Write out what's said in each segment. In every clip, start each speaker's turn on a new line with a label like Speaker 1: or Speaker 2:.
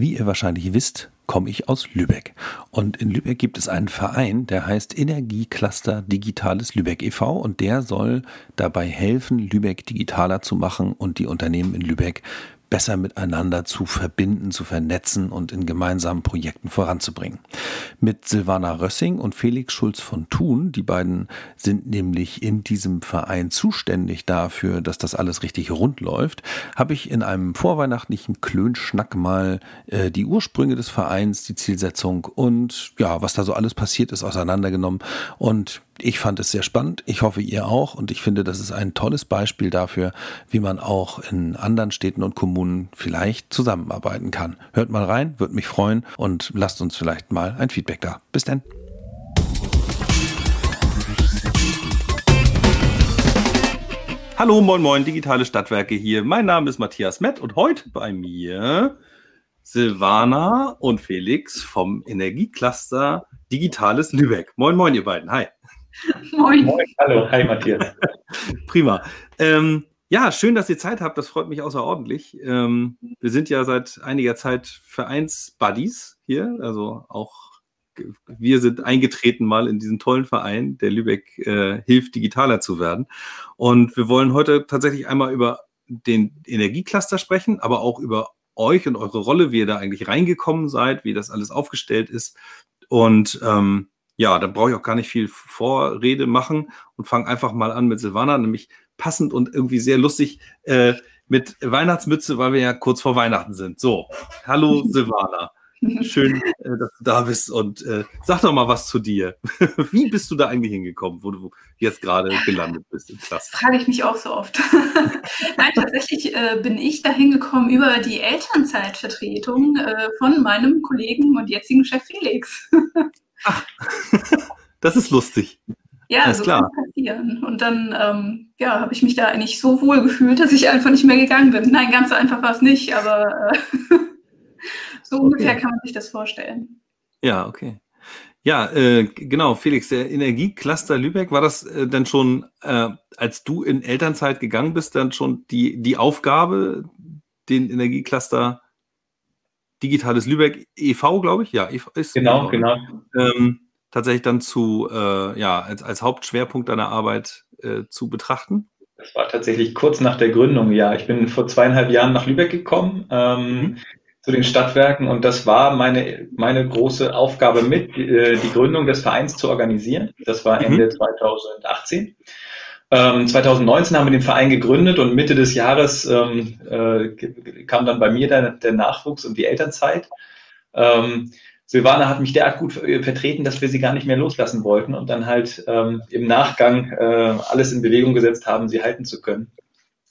Speaker 1: Wie ihr wahrscheinlich wisst, komme ich aus Lübeck. Und in Lübeck gibt es einen Verein, der heißt Energiecluster Digitales Lübeck e.V. und der soll dabei helfen, Lübeck digitaler zu machen und die Unternehmen in Lübeck besser miteinander zu verbinden, zu vernetzen und in gemeinsamen Projekten voranzubringen. Mit Silvana Rössing und Felix Schulz von Thun, die beiden sind nämlich in diesem Verein zuständig dafür, dass das alles richtig rund läuft, habe ich in einem vorweihnachtlichen Klönschnack mal äh, die Ursprünge des Vereins, die Zielsetzung und ja, was da so alles passiert ist, auseinandergenommen. Und ich fand es sehr spannend. Ich hoffe, ihr auch. Und ich finde, das ist ein tolles Beispiel dafür, wie man auch in anderen Städten und Kommunen vielleicht zusammenarbeiten kann. Hört mal rein, würde mich freuen und lasst uns vielleicht mal ein Feedback da. Bis dann. Hallo, moin, moin, digitale Stadtwerke hier. Mein Name ist Matthias Mett und heute bei mir Silvana und Felix vom Energiecluster Digitales Lübeck. Moin, moin, ihr beiden. Hi.
Speaker 2: Moin. Moin. Hallo, hi Matthias.
Speaker 1: Prima. Ähm, ja, schön, dass ihr Zeit habt. Das freut mich außerordentlich. Ähm, wir sind ja seit einiger Zeit Vereinsbuddies hier. Also auch wir sind eingetreten mal in diesen tollen Verein, der Lübeck äh, hilft, digitaler zu werden. Und wir wollen heute tatsächlich einmal über den Energiecluster sprechen, aber auch über euch und eure Rolle, wie ihr da eigentlich reingekommen seid, wie das alles aufgestellt ist. Und ähm, ja, da brauche ich auch gar nicht viel Vorrede machen und fange einfach mal an mit Silvana, nämlich passend und irgendwie sehr lustig äh, mit Weihnachtsmütze, weil wir ja kurz vor Weihnachten sind. So, hallo Silvana. Schön, äh, dass du da bist und äh, sag doch mal was zu dir. Wie bist du da eigentlich hingekommen, wo du jetzt gerade gelandet bist
Speaker 2: im Klasse? Frage ich mich auch so oft. Nein, tatsächlich äh, bin ich da hingekommen über die Elternzeitvertretung äh, von meinem Kollegen und jetzigen Chef Felix.
Speaker 1: Ach, das ist lustig.
Speaker 2: Ja, Alles so klar. kann passieren. Und dann ähm, ja, habe ich mich da eigentlich so wohl gefühlt, dass ich einfach nicht mehr gegangen bin. Nein, ganz so einfach war es nicht, aber äh, so okay. ungefähr kann man sich das vorstellen.
Speaker 1: Ja, okay. Ja, äh, genau, Felix, der Energiecluster Lübeck, war das äh, denn schon, äh, als du in Elternzeit gegangen bist, dann schon die, die Aufgabe, den Energiecluster Digitales Lübeck e.V., glaube ich. Ja,
Speaker 2: e ist genau, e genau.
Speaker 1: Ähm, tatsächlich dann zu, äh, ja, als, als Hauptschwerpunkt deiner Arbeit äh, zu betrachten?
Speaker 2: Das war tatsächlich kurz nach der Gründung, ja. Ich bin vor zweieinhalb Jahren nach Lübeck gekommen, ähm, mhm. zu den Stadtwerken und das war meine, meine große Aufgabe mit, äh, die Gründung des Vereins zu organisieren. Das war Ende mhm. 2018. Ähm, 2019 haben wir den Verein gegründet und Mitte des Jahres ähm, äh, kam dann bei mir der, der, Nachwuchs und die Elternzeit. Ähm, Silvana hat mich derart gut vertreten, dass wir sie gar nicht mehr loslassen wollten und dann halt ähm, im Nachgang äh, alles in Bewegung gesetzt haben, sie halten zu können.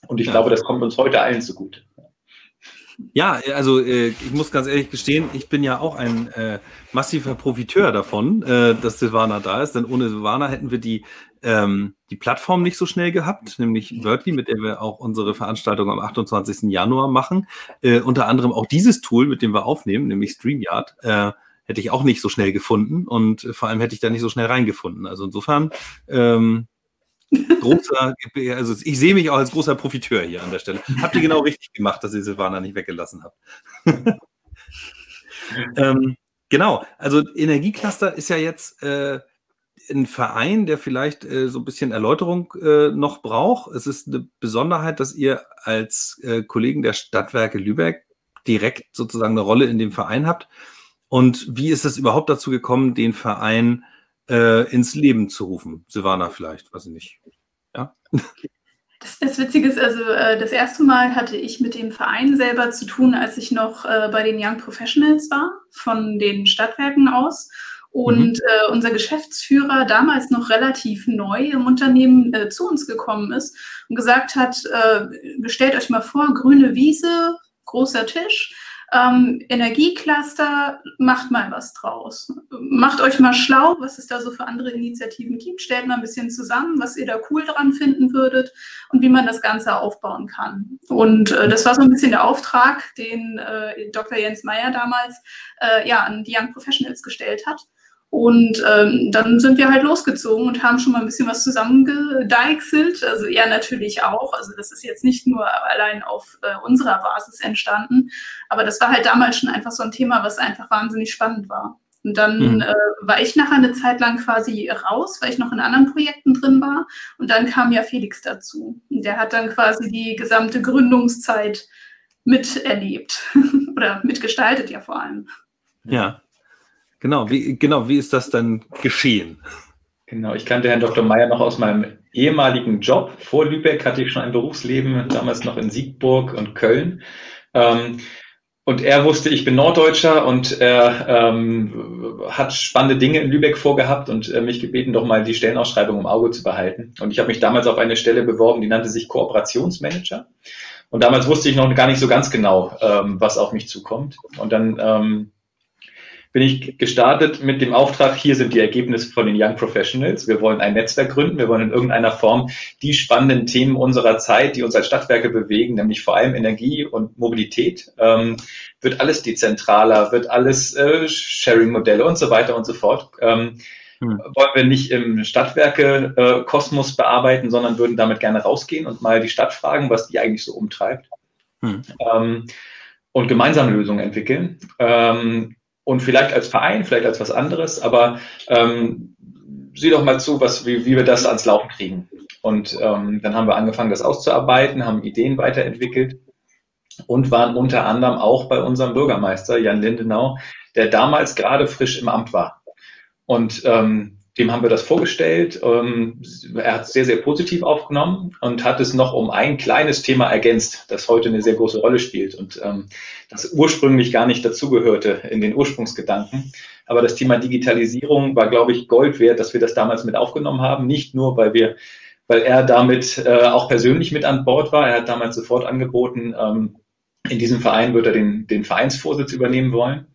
Speaker 2: Und ich ja. glaube, das kommt uns heute allen zugute.
Speaker 1: Ja, also äh, ich muss ganz ehrlich gestehen, ich bin ja auch ein äh, massiver Profiteur davon, äh, dass Silvana da ist, denn ohne Silvana hätten wir die ähm, die Plattform nicht so schnell gehabt, nämlich Wordly, mit der wir auch unsere Veranstaltung am 28. Januar machen. Äh, unter anderem auch dieses Tool, mit dem wir aufnehmen, nämlich StreamYard, äh, hätte ich auch nicht so schnell gefunden und vor allem hätte ich da nicht so schnell reingefunden. Also insofern ähm, großer, also ich sehe mich auch als großer Profiteur hier an der Stelle. Habt ihr genau richtig gemacht, dass ihr Silvana nicht weggelassen habt. ähm, genau, also Energiecluster ist ja jetzt äh, ein Verein, der vielleicht äh, so ein bisschen Erläuterung äh, noch braucht. Es ist eine Besonderheit, dass ihr als äh, Kollegen der Stadtwerke Lübeck direkt sozusagen eine Rolle in dem Verein habt. Und wie ist es überhaupt dazu gekommen, den Verein äh, ins Leben zu rufen? Silvana vielleicht, weiß ich nicht. Ja.
Speaker 2: Das, das Witzige ist, also äh, das erste Mal hatte ich mit dem Verein selber zu tun, als ich noch äh, bei den Young Professionals war, von den Stadtwerken aus. Und mhm. äh, unser Geschäftsführer, damals noch relativ neu im Unternehmen, äh, zu uns gekommen ist und gesagt hat, äh, stellt euch mal vor, grüne Wiese, großer Tisch, ähm, Energiecluster, macht mal was draus. Macht euch mal schlau, was es da so für andere Initiativen gibt. Stellt mal ein bisschen zusammen, was ihr da cool dran finden würdet und wie man das Ganze aufbauen kann. Und äh, das war so ein bisschen der Auftrag, den äh, Dr. Jens Meyer damals äh, ja, an die Young Professionals gestellt hat. Und ähm, dann sind wir halt losgezogen und haben schon mal ein bisschen was zusammengedeichselt. Also er natürlich auch. Also das ist jetzt nicht nur allein auf äh, unserer Basis entstanden. Aber das war halt damals schon einfach so ein Thema, was einfach wahnsinnig spannend war. Und dann mhm. äh, war ich nachher eine Zeit lang quasi raus, weil ich noch in anderen Projekten drin war. Und dann kam ja Felix dazu. Und der hat dann quasi die gesamte Gründungszeit miterlebt oder mitgestaltet ja vor allem.
Speaker 1: Ja, genau. Wie, genau, wie ist das dann geschehen?
Speaker 3: Genau, ich kannte Herrn Dr. Meyer noch aus meinem ehemaligen Job. Vor Lübeck hatte ich schon ein Berufsleben, damals noch in Siegburg und Köln. Ähm, und er wusste, ich bin Norddeutscher und er ähm, hat spannende Dinge in Lübeck vorgehabt und äh, mich gebeten, doch mal die Stellenausschreibung im Auge zu behalten. Und ich habe mich damals auf eine Stelle beworben, die nannte sich Kooperationsmanager. Und damals wusste ich noch gar nicht so ganz genau, ähm, was auf mich zukommt. Und dann ähm, bin ich gestartet mit dem Auftrag, hier sind die Ergebnisse von den Young Professionals. Wir wollen ein Netzwerk gründen. Wir wollen in irgendeiner Form die spannenden Themen unserer Zeit, die uns als Stadtwerke bewegen, nämlich vor allem Energie und Mobilität, ähm, wird alles dezentraler, wird alles äh, Sharing-Modelle und so weiter und so fort. Ähm, hm. Wollen wir nicht im Stadtwerke-Kosmos bearbeiten, sondern würden damit gerne rausgehen und mal die Stadt fragen, was die eigentlich so umtreibt. Hm. Ähm, und gemeinsame Lösungen entwickeln. Ähm, und vielleicht als Verein, vielleicht als was anderes, aber ähm, sieh doch mal zu, was, wie, wie wir das ans Laufen kriegen. Und ähm, dann haben wir angefangen, das auszuarbeiten, haben Ideen weiterentwickelt und waren unter anderem auch bei unserem Bürgermeister Jan Lindenau, der damals gerade frisch im Amt war. Und ähm, dem haben wir das vorgestellt. Ähm, er hat es sehr, sehr positiv aufgenommen und hat es noch um ein kleines Thema ergänzt, das heute eine sehr große Rolle spielt und ähm, das ursprünglich gar nicht dazugehörte in den Ursprungsgedanken. Aber das Thema Digitalisierung war, glaube ich, Gold wert, dass wir das damals mit aufgenommen haben. Nicht nur, weil wir, weil er damit äh, auch persönlich mit an Bord war. Er hat damals sofort angeboten, ähm, in diesem Verein wird er den, den Vereinsvorsitz übernehmen wollen.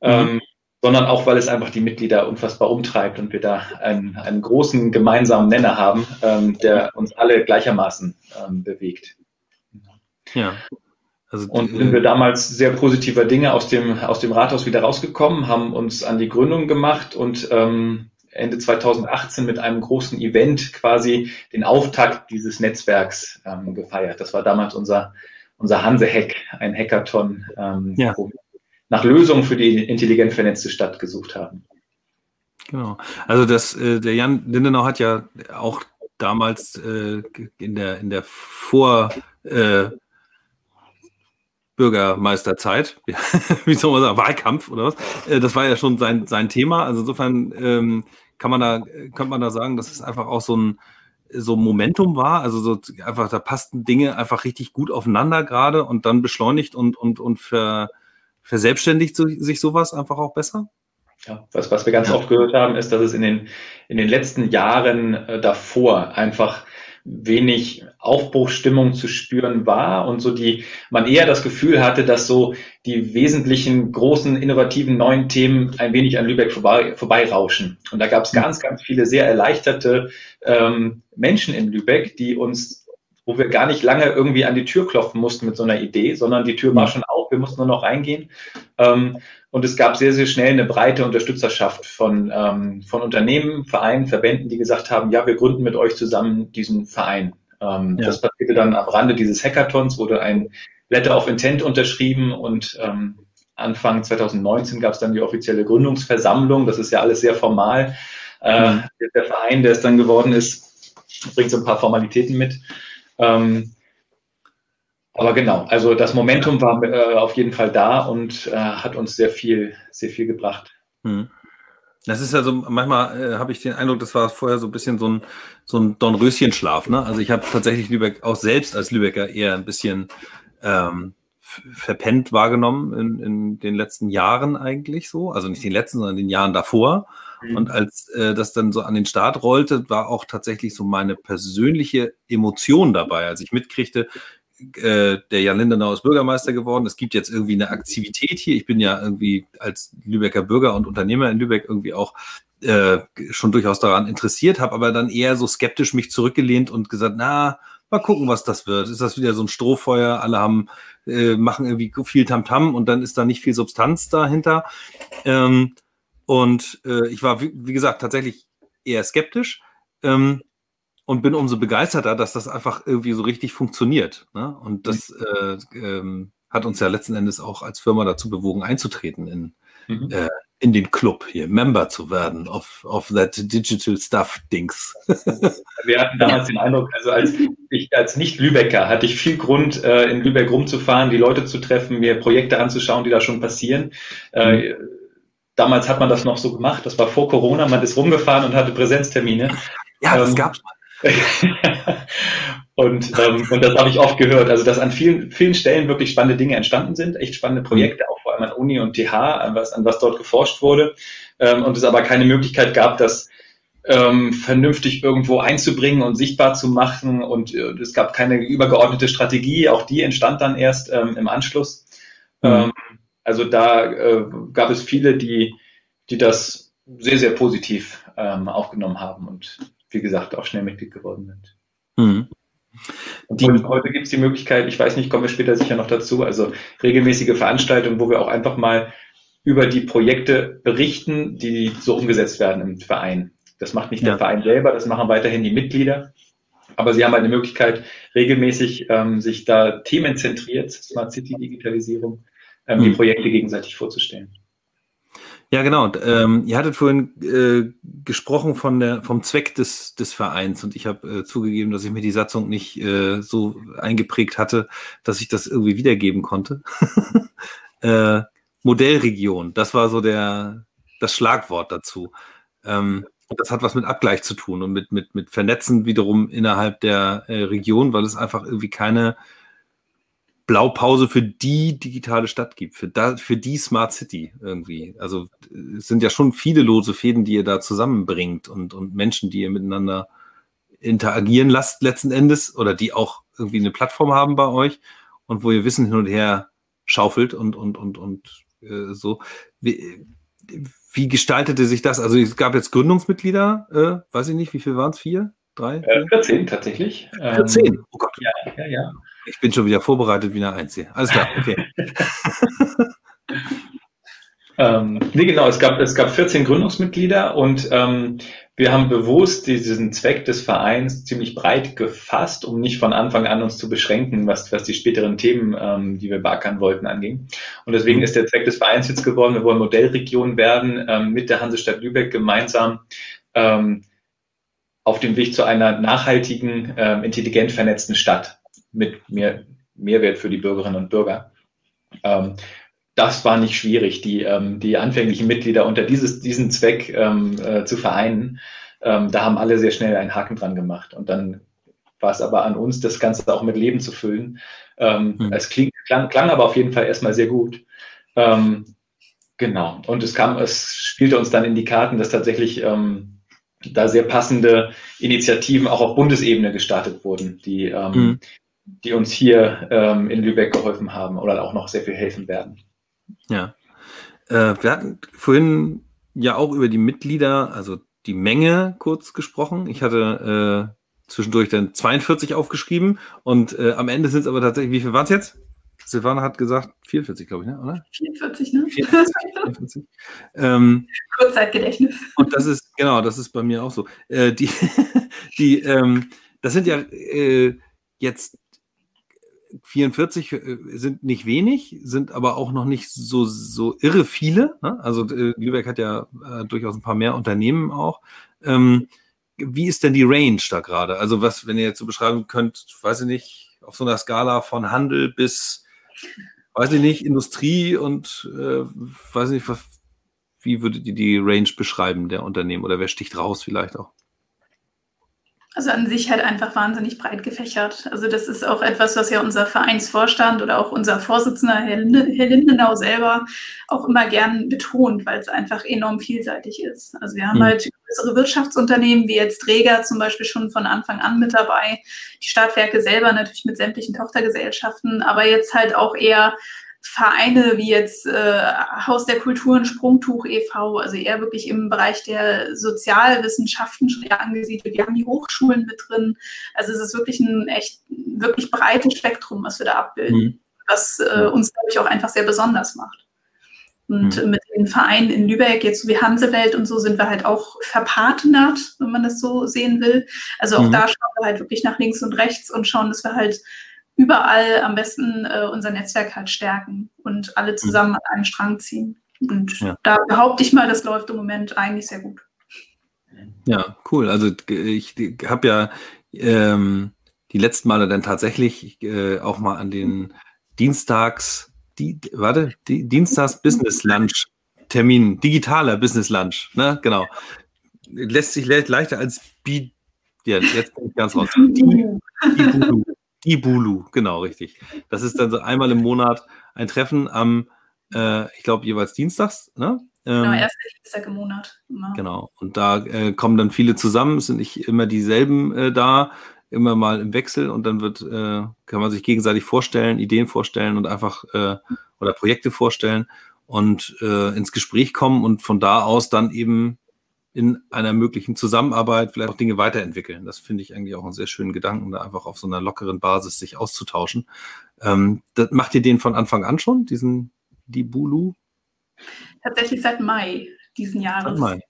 Speaker 3: Mhm. Sondern auch, weil es einfach die Mitglieder unfassbar umtreibt und wir da einen, einen großen gemeinsamen Nenner haben, ähm, der uns alle gleichermaßen ähm, bewegt. Ja. Also, und sind wir damals sehr positiver Dinge aus dem, aus dem Rathaus wieder rausgekommen, haben uns an die Gründung gemacht und ähm, Ende 2018 mit einem großen Event quasi den Auftakt dieses Netzwerks ähm, gefeiert. Das war damals unser, unser Hanse-Hack, ein Hackathon, ähm, ja. wo wir nach Lösungen für die intelligent vernetzte Stadt gesucht haben.
Speaker 1: Genau. Also das, äh, der Jan Lindenau hat ja auch damals äh, in der in der Vor äh, Bürgermeisterzeit, wie soll man sagen, Wahlkampf oder was? Äh, das war ja schon sein, sein Thema. Also insofern ähm, kann man da, könnte man da sagen, dass es einfach auch so ein so Momentum war, also so einfach, da passten Dinge einfach richtig gut aufeinander gerade und dann beschleunigt und, und, und ver, verselbstständigt sich sowas einfach auch besser?
Speaker 3: Ja, was, was wir ganz oft gehört haben, ist, dass es in den, in den letzten Jahren äh, davor einfach wenig Aufbruchstimmung zu spüren war und so die, man eher das Gefühl hatte, dass so die wesentlichen großen, innovativen neuen Themen ein wenig an Lübeck vorbei, vorbeirauschen. Und da gab es ganz, ganz viele sehr erleichterte ähm, Menschen in Lübeck, die uns wo wir gar nicht lange irgendwie an die Tür klopfen mussten mit so einer Idee, sondern die Tür war schon auf, wir mussten nur noch reingehen. Ähm, und es gab sehr, sehr schnell eine breite Unterstützerschaft von, ähm, von Unternehmen, Vereinen, Verbänden, die gesagt haben, ja, wir gründen mit euch zusammen diesen Verein. Ähm, ja. Das passierte dann am Rande dieses Hackathons, wurde ein Letter of Intent unterschrieben und Anfang 2019 gab es dann die offizielle Gründungsversammlung. Das ist ja alles sehr formal. Äh, mhm. Der Verein, der es dann geworden ist, bringt so ein paar Formalitäten mit. Ähm, aber genau, also das Momentum war äh, auf jeden Fall da und äh, hat uns sehr viel, sehr viel gebracht. Hm.
Speaker 1: Das ist ja so, manchmal äh, habe ich den Eindruck, das war vorher so ein bisschen so ein, so ein Dornröschenschlaf. Ne? Also ich habe tatsächlich Lübeck auch selbst als Lübecker eher ein bisschen ähm, verpennt wahrgenommen in, in den letzten Jahren eigentlich so. Also nicht den letzten, sondern den Jahren davor. Mhm. Und als äh, das dann so an den Start rollte, war auch tatsächlich so meine persönliche Emotion dabei, als ich mitkriegte, äh, der Jan Lindenau ist Bürgermeister geworden. Es gibt jetzt irgendwie eine Aktivität hier. Ich bin ja irgendwie als Lübecker Bürger und Unternehmer in Lübeck irgendwie auch äh, schon durchaus daran interessiert, habe aber dann eher so skeptisch mich zurückgelehnt und gesagt, na, mal gucken, was das wird. Ist das wieder so ein Strohfeuer? Alle haben, äh, machen irgendwie viel Tamtam -Tam und dann ist da nicht viel Substanz dahinter. Ähm, Und äh, ich war, wie, wie, gesagt, tatsächlich eher skeptisch ähm, und bin umso begeisterter, dass das einfach irgendwie so richtig funktioniert. Ne? Und das äh, ähm, hat uns ja letzten Endes auch als Firma dazu bewogen, einzutreten in, mhm. äh, in den Club hier, Member zu werden of, of that Digital Stuff Dings.
Speaker 3: Wir hatten damals den Eindruck, also als ich als Nicht-Lübecker hatte ich viel Grund, äh, in Lübeck rumzufahren, die Leute zu treffen, mir Projekte anzuschauen, die da schon passieren. Äh, mhm. damals hat man das noch so gemacht, das war vor Corona, man ist rumgefahren und hatte Präsenztermine.
Speaker 1: Ja, das ähm, gab's mal.
Speaker 3: und, ähm, und das habe ich oft gehört. Also, dass an vielen, vielen Stellen wirklich spannende Dinge entstanden sind, echt spannende Projekte, auch vor allem an Uni und TH, an was, an was dort geforscht wurde. Ähm, und es aber keine Möglichkeit gab, das ähm, vernünftig irgendwo einzubringen und sichtbar zu machen. Und äh, es gab keine übergeordnete Strategie. Auch die entstand dann erst ähm, im Anschluss. Mhm. Ähm, also da äh, gab es viele, die, die das sehr, sehr positiv ähm, aufgenommen haben und wie gesagt, auch schnell Mitglied geworden sind. Mhm. Und heute gibt es die Möglichkeit, ich weiß nicht, kommen wir später sicher noch dazu, also regelmäßige Veranstaltungen, wo wir auch einfach mal über die Projekte berichten, die so umgesetzt werden im Verein. Das macht nicht ja. der Verein selber, das machen weiterhin die Mitglieder. Aber sie haben halt eine Möglichkeit, regelmäßig ähm, sich da themenzentriert, Smart City Digitalisierung, ähm, mhm. die Projekte gegenseitig vorzustellen.
Speaker 1: Ja, genau. Ähm, ihr hattet vorhin äh, gesprochen von der, vom Zweck des, des Vereins und ich habe äh, zugegeben, dass ich mir die Satzung nicht äh, so eingeprägt hatte, dass ich das irgendwie wiedergeben konnte. äh, Modellregion, das war so der, das Schlagwort dazu. Ähm, das hat was mit Abgleich zu tun und mit, mit, mit Vernetzen wiederum innerhalb der äh, Region, weil es einfach irgendwie keine Blaupause für die digitale Stadt gibt, für, da, für die Smart City irgendwie. Also es sind ja schon viele lose Fäden, die ihr da zusammenbringt und, und Menschen, die ihr miteinander interagieren lasst letzten Endes oder die auch irgendwie eine Plattform haben bei euch und wo ihr Wissen hin und her schaufelt und, und, und, und äh, so. Wie, wie gestaltete sich das? Also es gab jetzt Gründungsmitglieder, äh, weiß ich nicht, wie viel waren es? Vier? Drei?
Speaker 3: Äh, 14 tatsächlich.
Speaker 1: 14? Ähm, oh Gott. Ja, ja, ja. Ich bin schon wieder vorbereitet wie eine Einzige. Alles klar, okay.
Speaker 3: ähm, nee, genau, es gab, es gab 14 Gründungsmitglieder und ähm, wir haben bewusst diesen Zweck des Vereins ziemlich breit gefasst, um nicht von Anfang an uns zu beschränken, was, was die späteren Themen, ähm, die wir beackern wollten, anging. Und deswegen mhm. ist der Zweck des Vereins jetzt geworden, wir wollen Modellregion werden, ähm, mit der Hansestadt Lübeck gemeinsam ähm, auf dem Weg zu einer nachhaltigen, ähm, intelligent vernetzten Stadt mit mehr Mehrwert für die Bürgerinnen und Bürger. Ähm, das war nicht schwierig, die, ähm, die anfänglichen Mitglieder unter dieses, diesen Zweck ähm, äh, zu vereinen. Ähm, da haben alle sehr schnell einen Haken dran gemacht. Und dann war es aber an uns, das Ganze auch mit Leben zu füllen. Mhm. Es kling, klang, klang aber auf jeden Fall erstmal sehr gut. Ähm, genau. Und es kam, es spielte uns dann in die Karten, dass tatsächlich ähm, da sehr passende Initiativen auch auf Bundesebene gestartet wurden, die, mhm die uns hier ähm, in Lübeck geholfen haben oder auch noch sehr viel helfen werden.
Speaker 1: Ja. Äh, wir hatten vorhin ja auch über die Mitglieder, also die Menge kurz gesprochen. Ich hatte äh, zwischendurch dann 42 aufgeschrieben und äh, am Ende sind es aber tatsächlich, wie viel waren es jetzt? Silvana hat gesagt 44, glaube ich, ne? oder?
Speaker 2: 44, ne? 44, 44. ähm, Kurzzeitgedächtnis.
Speaker 1: Und das ist, genau, das ist bei mir auch so. Äh, die, die, ähm, das sind ja äh, jetzt 44 äh, sind nicht wenig, sind aber auch noch nicht so, so irre viele. Ne? Also äh, Lübeck hat ja äh, durchaus ein paar mehr Unternehmen auch. Ähm, wie ist denn die Range da gerade? Also was, wenn ihr jetzt so beschreiben könnt, weiß ich nicht, auf so einer Skala von Handel bis, weiß ich nicht, Industrie und äh, weiß ich nicht, was, wie würdet ihr die Range beschreiben der Unternehmen oder wer sticht raus vielleicht auch?
Speaker 2: Also an sich halt einfach wahnsinnig breit gefächert. Also das ist auch etwas, was ja unser Vereinsvorstand oder auch unser Vorsitzender Herr, Lindenau selber auch immer gern betont, weil es einfach enorm vielseitig ist. Also wir haben mhm. halt größere Wirtschaftsunternehmen wie jetzt Träger zum Beispiel schon von Anfang an mit dabei, die Stadtwerke selber natürlich mit sämtlichen Tochtergesellschaften, aber jetzt halt auch eher Vereine wie jetzt äh, Haus der Kulturen, Sprungtuch e.V., also eher wirklich im Bereich der Sozialwissenschaften schon eher angesiedelt. Wir haben die Hochschulen mit drin. Also es ist wirklich ein echt, wirklich breites Spektrum, was wir da abbilden, mhm. was äh, uns, glaube ich, auch einfach sehr besonders macht. Und mhm. mit den Vereinen in Lübeck, jetzt so wie Hansewelt und so, sind wir halt auch verpartnert, wenn man das so sehen will. Also auch mhm. da schauen wir halt wirklich nach links und rechts und schauen, dass wir halt überall am besten äh, unser Netzwerk halt stärken und alle mhm. zusammen an einen Strang ziehen. Und ja. da behaupte ich mal, das läuft im Moment eigentlich sehr gut.
Speaker 1: Ja, cool. Also ich habe ja ähm, die letzten Male dann tatsächlich äh, auch mal an den Dienstags, die, warte, die, Dienstags Business Lunch Termin, digitaler Business Lunch, ne? Genau. Lässt sich le leichter als Bi, ja, jetzt bin ich ganz raus. Die, die, Bulu, die Bulu, genau, richtig. Das ist dann so einmal im Monat ein Treffen am, äh, ich glaube, jeweils dienstags, ne?
Speaker 2: Genau, ähm, erster Dienstag im Monat.
Speaker 1: Immer. Genau. Und da äh, kommen dann viele zusammen, es sind nicht immer dieselben äh, da, immer mal im Wechsel und dann wird, äh, kann man sich gegenseitig vorstellen, Ideen vorstellen und einfach äh, oder Projekte vorstellen und äh, ins Gespräch kommen und von da aus dann eben in einer möglichen Zusammenarbeit vielleicht auch Dinge weiterentwickeln. Das finde ich eigentlich auch einen sehr schönen Gedanken, da einfach auf so einer lockeren Basis sich auszutauschen. Ähm, das, macht ihr den von Anfang an schon, diesen Dibulu?
Speaker 2: Tatsächlich seit Mai diesen Jahres. Seit Mai.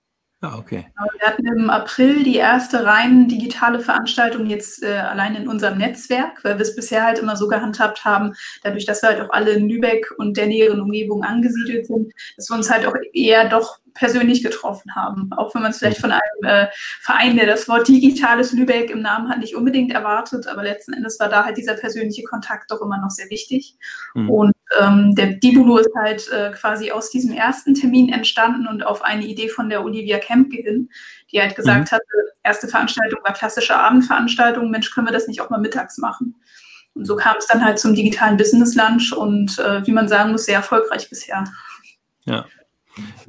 Speaker 1: Ja, okay.
Speaker 2: Genau, wir hatten im April die erste rein digitale Veranstaltung jetzt äh, allein in unserem Netzwerk, weil wir es bisher halt immer so gehandhabt haben, dadurch, dass wir halt auch alle in Lübeck und der näheren Umgebung angesiedelt sind, dass wir uns halt auch eher doch persönlich getroffen haben. Auch wenn man es vielleicht von einem äh, Verein, der das Wort digitales Lübeck im Namen hat, nicht unbedingt erwartet, aber letzten Endes war da halt dieser persönliche Kontakt doch immer noch sehr wichtig. Mhm. Und ähm, der Dibulu ist halt äh, quasi aus diesem ersten Termin entstanden und auf eine Idee von der Olivia Kempke hin, die halt gesagt mhm. hatte, erste Veranstaltung war klassische Abendveranstaltung, Mensch, können wir das nicht auch mal mittags machen? Und so kam es dann halt zum digitalen Business Lunch und äh, wie man sagen muss, sehr erfolgreich bisher.
Speaker 1: Ja,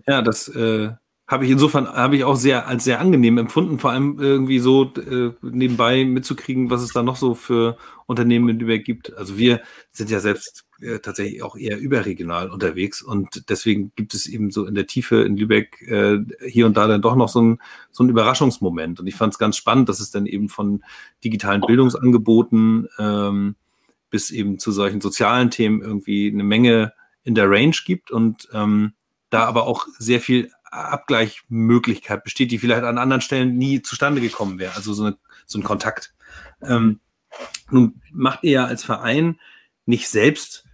Speaker 1: ja, das äh, habe ich insofern habe ich auch sehr als sehr angenehm empfunden, vor allem irgendwie so äh, nebenbei mitzukriegen, was es da noch so für Unternehmen in Lübeck gibt. Also wir sind ja selbst äh, tatsächlich auch eher überregional unterwegs und deswegen gibt es eben so in der Tiefe in Lübeck äh, hier und da dann doch noch so ein, so ein Überraschungsmoment. Und ich fand es ganz spannend, dass es dann eben von digitalen Bildungsangeboten ähm, bis eben zu solchen sozialen Themen irgendwie eine Menge in der Range gibt und ähm, da aber auch sehr viel Abgleichmöglichkeit besteht, die vielleicht an anderen Stellen nie zustande gekommen wäre. Also so, eine, so ein Kontakt. Ähm, nun macht ihr ja als Verein nicht selbst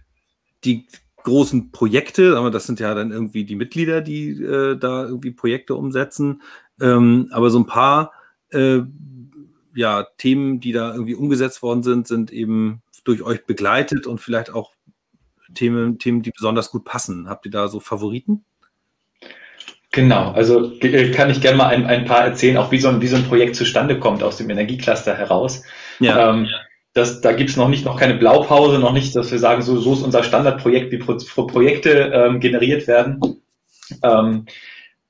Speaker 1: die großen Projekte, aber das sind ja dann irgendwie die Mitglieder, die äh, da irgendwie Projekte umsetzen. Ähm, aber so ein paar äh, ja, Themen, die da irgendwie umgesetzt worden sind, sind eben durch euch begleitet und vielleicht auch Themen, Themen, die besonders gut passen. Habt ihr da so Favoriten?
Speaker 3: Genau, also äh, kann ich gerne mal ein, ein paar erzählen, auch wie so, ein, wie so ein Projekt zustande kommt aus dem Energiecluster heraus. Ja. Ähm, das, da gibt's noch nicht, noch keine Blaupause, noch nicht, dass wir sagen, so, so ist unser Standardprojekt, wie Pro, Pro Projekte ähm, generiert werden. Ähm,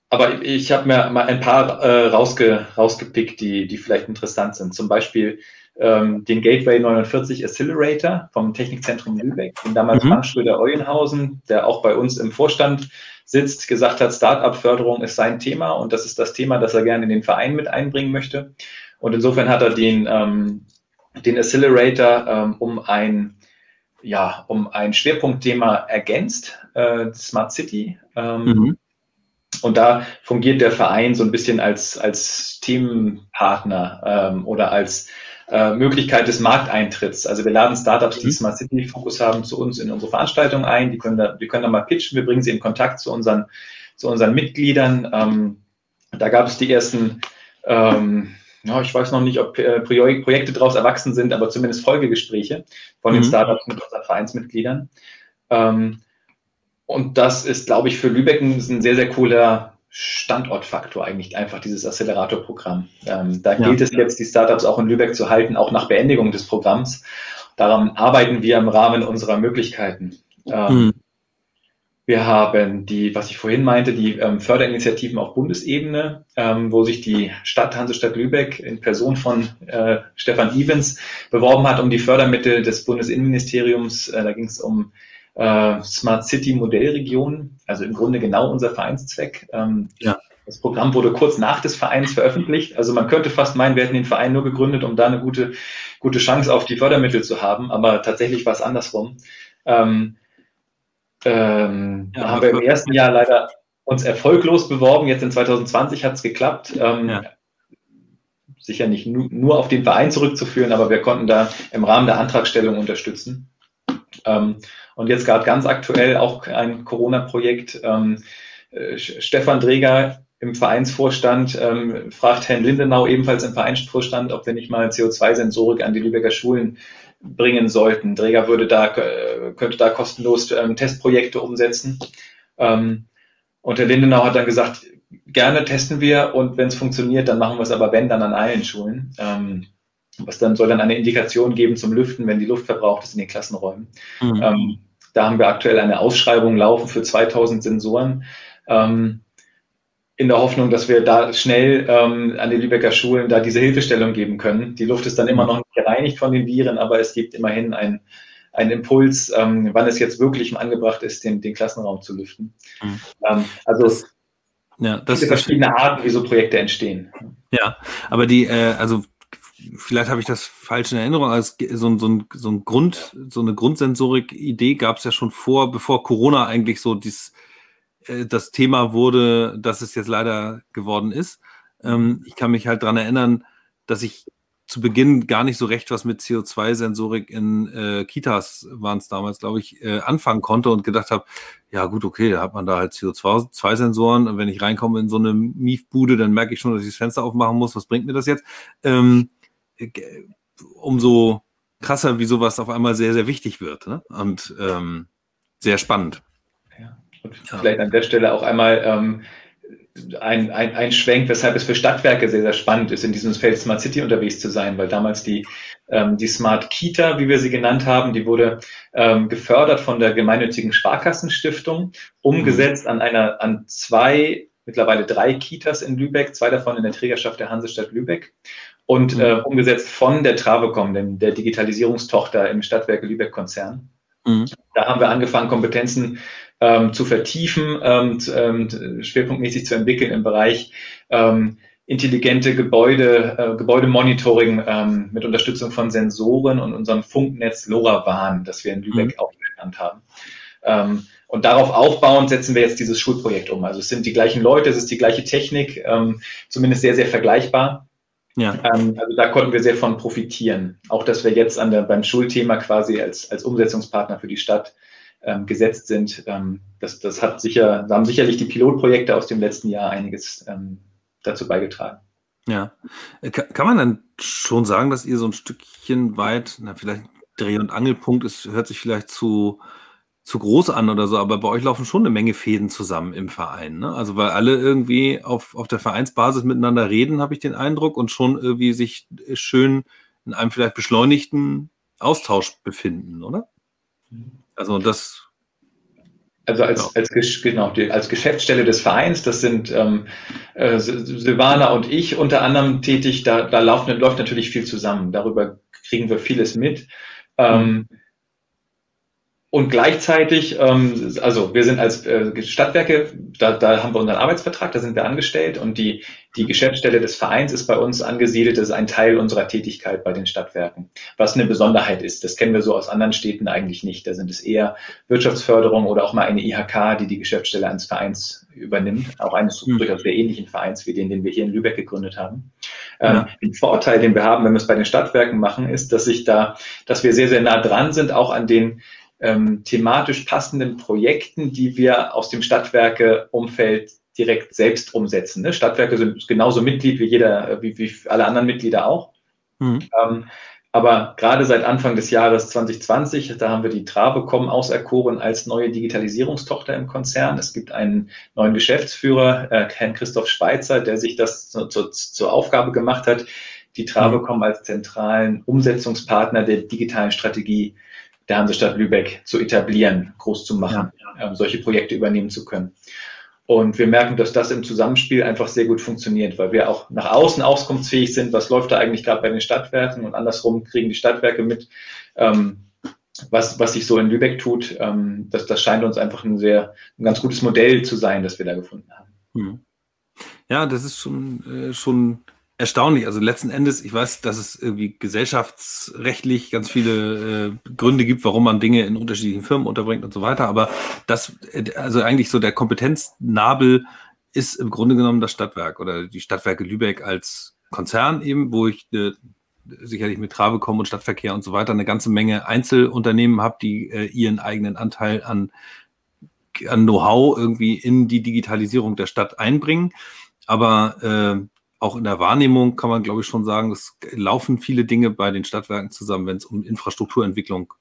Speaker 3: aber ich habe mir mal ein paar äh, rausge, rausgepickt, die, die vielleicht interessant sind. Zum Beispiel ähm, den Gateway 49 Accelerator vom Technikzentrum Lübeck, den damals mhm. Frank Schröder-Eulenhausen, der auch bei uns im Vorstand sitzt, gesagt hat, Start-up-Förderung ist sein Thema und das ist das Thema, das er gerne in den Verein mit einbringen möchte. Und insofern hat er den, ähm, den Accelerator ähm, um ein ja, um ein Schwerpunktthema ergänzt, äh, Smart City. Ähm, mhm. Und da fungiert der Verein so ein bisschen als, als Themenpartner ähm, oder als äh, Möglichkeit des Markteintritts. Also wir laden Startups, die mhm. Smart City Fokus haben, zu uns in unsere Veranstaltung ein. Die können da, wir können da mal pitchen. Wir bringen sie in Kontakt zu unseren, zu unseren Mitgliedern. Ähm, da gab es die ersten, ähm, ja, ich weiß noch nicht, ob äh, Projekte daraus erwachsen sind, aber zumindest Folgegespräche von den mhm. Startups mit unseren Vereinsmitgliedern. Ähm, und das ist, glaube ich, für Lübeck ein sehr, sehr cooler Standortfaktor eigentlich einfach dieses Accelerator-Programm. Ähm, da ja. gilt es jetzt, die Startups auch in Lübeck zu halten, auch nach Beendigung des Programms. Daran arbeiten wir im Rahmen unserer Möglichkeiten. Ähm, mhm. Wir haben die, was ich vorhin meinte, die ähm, Förderinitiativen auf Bundesebene, ähm, wo sich die Stadt Hansestadt Lübeck in Person von äh, Stefan Evans beworben hat um die Fördermittel des Bundesinnenministeriums. Äh, da ging es um äh, Smart City Modellregion, also im Grunde genau unser Vereinszweck. Ähm, ja. Das Programm wurde kurz nach des Vereins veröffentlicht. Also man könnte fast meinen, wir hätten den Verein nur gegründet, um da eine gute, gute Chance auf die Fördermittel zu haben, aber tatsächlich war es andersrum. Ähm, Ähm, ja, da haben wir im ersten Jahr leider uns erfolglos beworben. Jetzt in 2020 hat es geklappt. Ähm, ja. Sicher nicht nu nur auf den Verein zurückzuführen, aber wir konnten da im Rahmen der Antragstellung unterstützen. Ähm, und jetzt gerade ganz aktuell auch ein Corona-Projekt. Ähm, äh, Stefan Dreger im Vereinsvorstand ähm, fragt Herrn Lindenau ebenfalls im Vereinsvorstand, ob wir nicht mal CO2-Sensorik an die Lübecker Schulen bringen sollten. Träger würde da, äh, könnte da kostenlos ähm, Testprojekte umsetzen. Ähm, und Herr Lindenau hat dann gesagt, gerne testen wir und wenn es funktioniert, dann machen wir es aber wenn, dann an allen Schulen. Ähm, was dann soll dann eine Indikation geben zum Lüften, wenn die Luft verbraucht ist in den Klassenräumen. Mhm. Ähm, da haben wir aktuell eine Ausschreibung laufen für 2000 Sensoren. Ähm, in der Hoffnung, dass wir da schnell ähm, an die Lübecker Schulen da diese Hilfestellung geben können. Die Luft ist dann immer noch nicht gereinigt von den Viren, aber es gibt immerhin einen, einen Impuls, ähm, wann es jetzt wirklich angebracht ist, den, den Klassenraum zu lüften. Mhm. Ähm, also das, ja, das, gibt verschiedene Arten, wie so Projekte entstehen.
Speaker 1: Ja, aber die, äh, also vielleicht habe ich das falsch in Erinnerung, also so, so, ein, so ein Grund, so eine Grundsensorik-Idee gab es ja schon vor, bevor Corona eigentlich so dieses äh, das Thema wurde, dass es jetzt leider geworden ist. Ähm, ich kann mich halt daran erinnern, dass ich zu Beginn gar nicht so recht was mit CO2-Sensorik in äh, Kitas waren es damals, glaube ich, äh, anfangen konnte und gedacht habe, ja gut, okay, da hat man da halt CO2-Sensoren und wenn ich reinkomme in so eine Miefbude, dann merke ich schon, dass ich das Fenster aufmachen muss. Was bringt mir das jetzt? Ähm, äh, umso krasser, wie sowas auf einmal sehr, sehr wichtig wird ne? und ähm, sehr spannend.
Speaker 3: Und ja. vielleicht an der Stelle auch einmal ähm, ein, ein, ein Schwenk, weshalb es für Stadtwerke sehr, sehr spannend ist, in diesem Feld Smart City unterwegs zu sein, weil damals die, ähm, die Smart Kita, wie wir sie genannt haben, die wurde ähm, gefördert von der gemeinnützigen Sparkassenstiftung, umgesetzt mhm. an einer, an zwei, mittlerweile drei Kitas in Lübeck, zwei davon in der Trägerschaft der Hansestadt Lübeck und mhm. äh, umgesetzt von der Travecom, dem, der Digitalisierungstochter im Stadtwerke Lübeck-Konzern. Mhm. Da haben wir angefangen, Kompetenzen ähm, zu vertiefen, ähm, ähm, schwerpunktmäßig zu entwickeln im Bereich ähm, intelligente Gebäude, äh, Gebäudemonitoring ähm, mit Unterstützung von Sensoren und unserem Funknetz LoRaWAN, das wir in Lübeck mhm. aufgestellt haben. Ähm, und darauf aufbauend setzen wir jetzt dieses Schulprojekt um. Also es sind die gleichen Leute, es ist die gleiche Technik, ähm, zumindest sehr, sehr vergleichbar. Ja. Ähm, also da konnten wir sehr von profitieren. Auch dass wir jetzt an der, beim Schulthema quasi als, als Umsetzungspartner für die Stadt ähm, gesetzt sind. Ähm, das, das hat sicher, da haben sicherlich die Pilotprojekte aus dem letzten Jahr einiges ähm, dazu beigetragen.
Speaker 1: Ja. Äh, kann man dann schon sagen, dass ihr so ein Stückchen weit, na, vielleicht Dreh- und Angelpunkt ist, hört sich vielleicht zu, zu groß an oder so, aber bei euch laufen schon eine Menge Fäden zusammen im Verein. Ne? Also weil alle irgendwie auf, auf der Vereinsbasis miteinander reden, habe ich den Eindruck, und schon irgendwie sich schön in einem vielleicht beschleunigten Austausch befinden, oder? Also das.
Speaker 3: Also als, ja. als, genau, die, als Geschäftsstelle des Vereins, das sind ähm, äh, Silvana und ich unter anderem tätig, da, da laufen, läuft natürlich viel zusammen. Darüber kriegen wir vieles mit. Ähm, mhm. Und gleichzeitig, ähm, also wir sind als äh, Stadtwerke, da, da haben wir unseren Arbeitsvertrag, da sind wir angestellt und die, die Geschäftsstelle des Vereins ist bei uns angesiedelt, das ist ein Teil unserer Tätigkeit bei den Stadtwerken, was eine Besonderheit ist. Das kennen wir so aus anderen Städten eigentlich nicht. Da sind es eher Wirtschaftsförderung oder auch mal eine IHK, die die Geschäftsstelle eines Vereins übernimmt, auch eines mhm. durchaus sehr ähnlichen Vereins wie den, den wir hier in Lübeck gegründet haben. Ja. Ähm, Vorteil, den wir haben, wenn wir es bei den Stadtwerken machen, ist, dass sich da, dass wir sehr, sehr nah dran sind, auch an den ähm, thematisch passenden Projekten, die wir aus dem Stadtwerke-Umfeld direkt selbst umsetzen. Ne? Stadtwerke sind genauso Mitglied wie jeder, wie, wie alle anderen Mitglieder auch. Mhm. Ähm, aber gerade seit Anfang des Jahres 2020, da haben wir die Trabecom auserkoren als neue Digitalisierungstochter im Konzern. Es gibt einen neuen Geschäftsführer, äh, Herrn Christoph Schweitzer, der sich das zu, zu, zur Aufgabe gemacht hat, die Trabecom mhm. als zentralen Umsetzungspartner der digitalen Strategie der Hansestadt Lübeck zu etablieren, groß zu machen, ja. ähm, solche Projekte übernehmen zu können. Und wir merken, dass das im Zusammenspiel einfach sehr gut funktioniert, weil wir auch nach außen auskunftsfähig sind, was läuft da eigentlich gerade bei den Stadtwerken und andersrum kriegen die Stadtwerke mit, ähm, was, was sich so in Lübeck tut. Ähm, das, das scheint uns einfach ein sehr, ein ganz gutes Modell zu sein, das wir da gefunden haben. Hm.
Speaker 1: Ja, das ist schon, äh, schon erstaunlich. Also letzten Endes, ich weiß, dass es irgendwie gesellschaftsrechtlich ganz viele äh, Gründe gibt, warum man Dinge in unterschiedlichen Firmen unterbringt und so weiter. Aber das, äh, also eigentlich so der Kompetenznabel ist im Grunde genommen das Stadtwerk oder die Stadtwerke Lübeck als Konzern eben, wo ich äh, sicherlich mit Travekom und Stadtverkehr und so weiter eine ganze Menge Einzelunternehmen habe, die äh, ihren eigenen Anteil an, an Know-how irgendwie in die Digitalisierung der Stadt einbringen. Aber äh, auch in der Wahrnehmung kann man, glaube ich, schon sagen, es laufen viele Dinge bei den Stadtwerken zusammen, wenn es um Infrastrukturentwicklung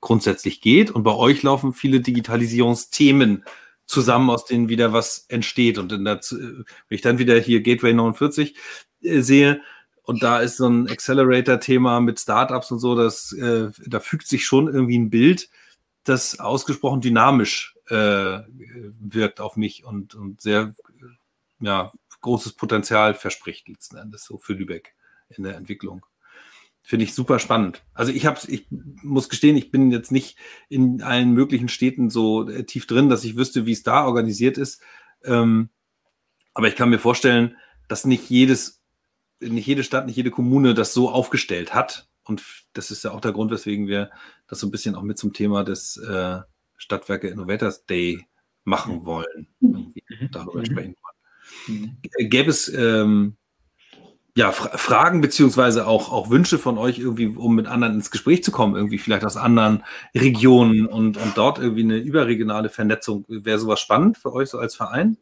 Speaker 1: grundsätzlich geht. Und bei euch laufen viele Digitalisierungsthemen zusammen, aus denen wieder was entsteht. Und der, wenn ich dann wieder hier Gateway 49 äh, sehe, und da ist so ein Accelerator-Thema mit Startups und so, das, äh, da fügt sich schon irgendwie ein Bild, das ausgesprochen dynamisch äh, wirkt auf mich und, und sehr ja, großes Potenzial verspricht letzten Endes so für Lübeck in der Entwicklung. Finde ich super spannend. Also ich habe, ich muss gestehen, ich bin jetzt nicht in allen möglichen Städten so äh, tief drin, dass ich wüsste, wie es da organisiert ist. Ähm, aber ich kann mir vorstellen, dass nicht jedes, nicht jede Stadt, nicht jede Kommune das so aufgestellt hat. Und das ist ja auch der Grund, weswegen wir das so ein bisschen auch mit zum Thema des äh, Stadtwerke Innovators Day machen wollen, irgendwie mhm. darüber mhm. sprechen wollen. Mhm. Gäbe es ähm, ja, Fra Fragen beziehungsweise auch, auch Wünsche von euch irgendwie, um mit anderen ins Gespräch zu kommen, irgendwie vielleicht aus anderen Regionen und, und dort irgendwie eine überregionale Vernetzung. Wäre sowas spannend für euch so als Verein?